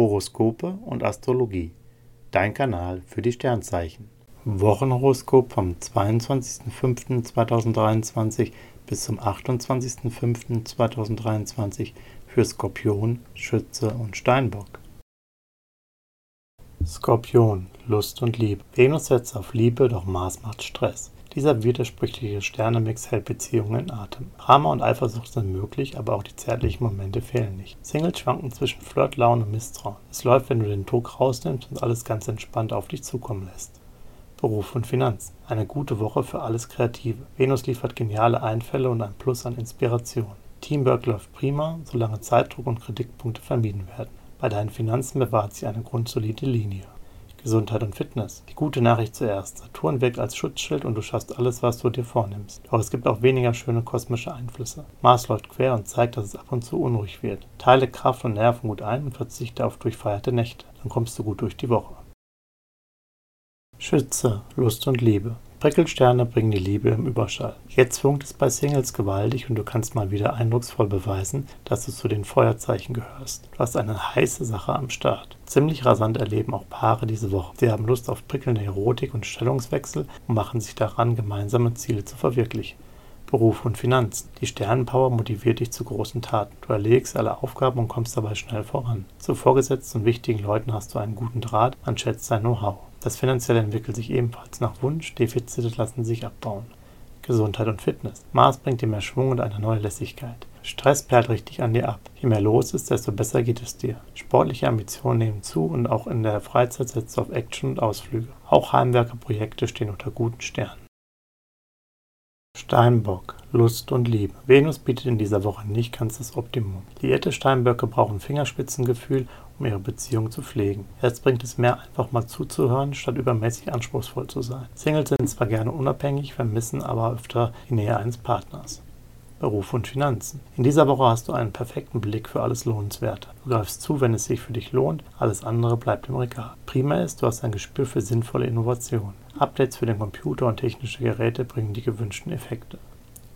Horoskope und Astrologie. Dein Kanal für die Sternzeichen. Wochenhoroskop vom 22.05.2023 bis zum 28.05.2023 für Skorpion, Schütze und Steinbock. Skorpion, Lust und Liebe. Venus setzt auf Liebe, doch Mars macht Stress. Dieser widersprüchliche Sternemix hält Beziehungen in Atem. Drama und Eifersucht sind möglich, aber auch die zärtlichen Momente fehlen nicht. Singles schwanken zwischen Flirtlaune und Misstrauen. Es läuft, wenn du den Druck rausnimmst und alles ganz entspannt auf dich zukommen lässt. Beruf und Finanzen. Eine gute Woche für alles Kreative. Venus liefert geniale Einfälle und ein Plus an Inspiration. Teamwork läuft prima, solange Zeitdruck und Kritikpunkte vermieden werden. Bei deinen Finanzen bewahrt sich eine grundsolide Linie. Gesundheit und Fitness. Die gute Nachricht zuerst. Saturn wirkt als Schutzschild und du schaffst alles, was du dir vornimmst. Doch es gibt auch weniger schöne kosmische Einflüsse. Mars läuft quer und zeigt, dass es ab und zu unruhig wird. Teile Kraft und Nerven gut ein und verzichte auf durchfeierte Nächte. Dann kommst du gut durch die Woche. Schütze, Lust und Liebe. Prickelsterne bringen die Liebe im Überschall. Jetzt funkt es bei Singles gewaltig und du kannst mal wieder eindrucksvoll beweisen, dass du zu den Feuerzeichen gehörst. Du hast eine heiße Sache am Start. Ziemlich rasant erleben auch Paare diese Woche. Sie haben Lust auf prickelnde Erotik und Stellungswechsel und machen sich daran, gemeinsame Ziele zu verwirklichen. Beruf und Finanzen. Die Sternenpower motiviert dich zu großen Taten. Du erlegst alle Aufgaben und kommst dabei schnell voran. Zu Vorgesetzten und wichtigen Leuten hast du einen guten Draht, man schätzt dein Know-how. Das Finanzielle entwickelt sich ebenfalls nach Wunsch, Defizite lassen sich abbauen. Gesundheit und Fitness. Mars bringt dir mehr Schwung und eine neue Lässigkeit. Stress perlt richtig an dir ab. Je mehr los ist, desto besser geht es dir. Sportliche Ambitionen nehmen zu und auch in der Freizeit setzt du auf Action und Ausflüge. Auch Heimwerkerprojekte stehen unter guten Sternen. Steinbock, Lust und Liebe. Venus bietet in dieser Woche nicht ganz das Optimum. Liierte Steinböcke brauchen Fingerspitzengefühl, um ihre Beziehung zu pflegen. Jetzt bringt es mehr, einfach mal zuzuhören, statt übermäßig anspruchsvoll zu sein. Singles sind zwar gerne unabhängig, vermissen aber öfter die Nähe eines Partners. Beruf und Finanzen. In dieser Woche hast du einen perfekten Blick für alles Lohnenswerte. Du greifst zu, wenn es sich für dich lohnt, alles andere bleibt im Regal. Prima ist, du hast ein Gespür für sinnvolle Innovationen. Updates für den Computer und technische Geräte bringen die gewünschten Effekte.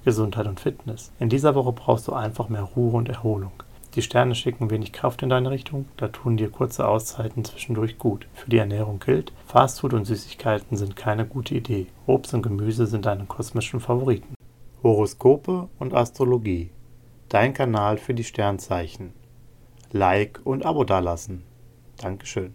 Gesundheit und Fitness. In dieser Woche brauchst du einfach mehr Ruhe und Erholung. Die Sterne schicken wenig Kraft in deine Richtung, da tun dir kurze Auszeiten zwischendurch gut. Für die Ernährung gilt, Fastfood und Süßigkeiten sind keine gute Idee. Obst und Gemüse sind deine kosmischen Favoriten. Horoskope und Astrologie. Dein Kanal für die Sternzeichen. Like und Abo dalassen. Dankeschön.